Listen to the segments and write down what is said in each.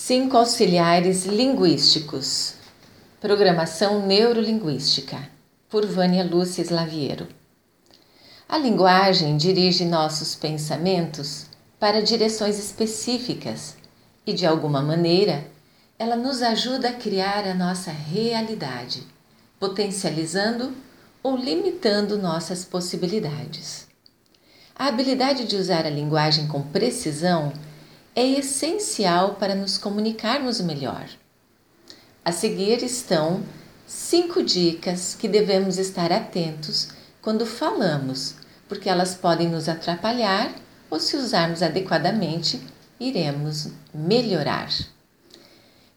Cinco auxiliares linguísticos. Programação neurolinguística. Por Vânia Lúcia Slaviero. A linguagem dirige nossos pensamentos para direções específicas e, de alguma maneira, ela nos ajuda a criar a nossa realidade, potencializando ou limitando nossas possibilidades. A habilidade de usar a linguagem com precisão é essencial para nos comunicarmos melhor. A seguir estão cinco dicas que devemos estar atentos quando falamos, porque elas podem nos atrapalhar ou, se usarmos adequadamente, iremos melhorar.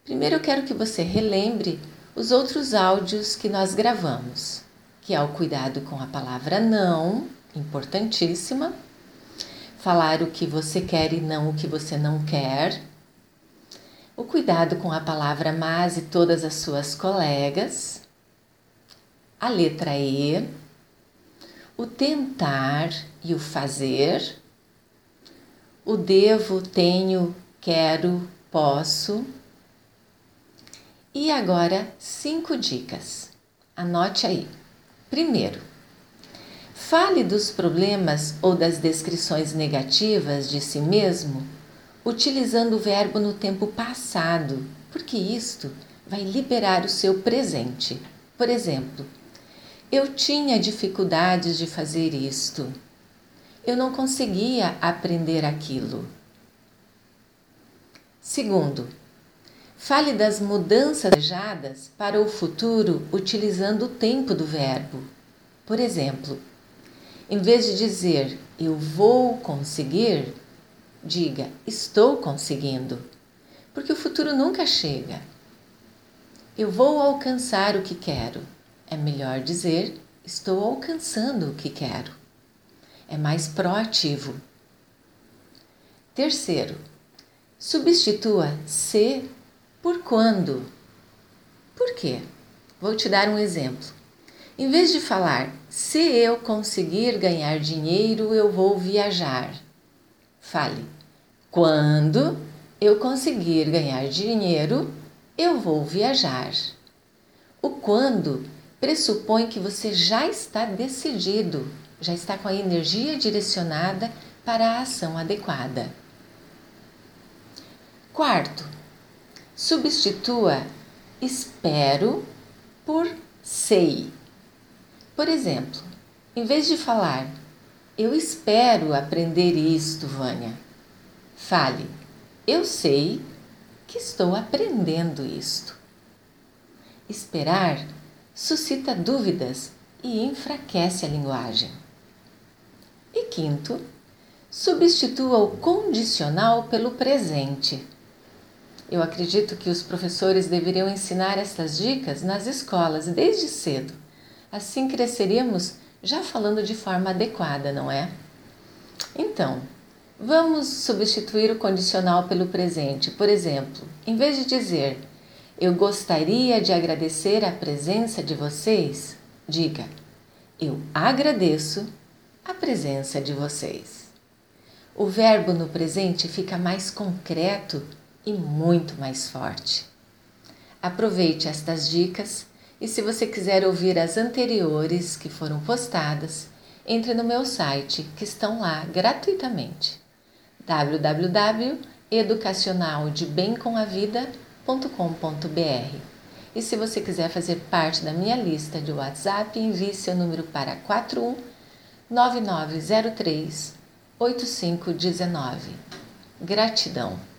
Primeiro, eu quero que você relembre os outros áudios que nós gravamos, que é o cuidado com a palavra não, importantíssima falar o que você quer e não o que você não quer, o cuidado com a palavra mas e todas as suas colegas, a letra E, o tentar e o fazer, o devo, tenho, quero, posso. E agora, cinco dicas. Anote aí. Primeiro, Fale dos problemas ou das descrições negativas de si mesmo utilizando o verbo no tempo passado, porque isto vai liberar o seu presente. Por exemplo, eu tinha dificuldades de fazer isto. Eu não conseguia aprender aquilo. Segundo, fale das mudanças desejadas para o futuro utilizando o tempo do verbo. Por exemplo, em vez de dizer eu vou conseguir, diga estou conseguindo, porque o futuro nunca chega. Eu vou alcançar o que quero. É melhor dizer estou alcançando o que quero. É mais proativo. Terceiro, substitua se por quando. Por quê? Vou te dar um exemplo. Em vez de falar, se eu conseguir ganhar dinheiro, eu vou viajar, fale, quando eu conseguir ganhar dinheiro, eu vou viajar. O quando pressupõe que você já está decidido, já está com a energia direcionada para a ação adequada. Quarto, substitua espero por sei. Por exemplo, em vez de falar, eu espero aprender isto, Vânia, fale, eu sei que estou aprendendo isto. Esperar suscita dúvidas e enfraquece a linguagem. E quinto, substitua o condicional pelo presente. Eu acredito que os professores deveriam ensinar estas dicas nas escolas desde cedo Assim cresceríamos já falando de forma adequada, não é? Então, vamos substituir o condicional pelo presente. Por exemplo, em vez de dizer eu gostaria de agradecer a presença de vocês, diga eu agradeço a presença de vocês. O verbo no presente fica mais concreto e muito mais forte. Aproveite estas dicas e se você quiser ouvir as anteriores que foram postadas, entre no meu site que estão lá gratuitamente www.educacionaldebemcomavida.com.br. E se você quiser fazer parte da minha lista de WhatsApp, envie seu número para 41 9903 8519. Gratidão.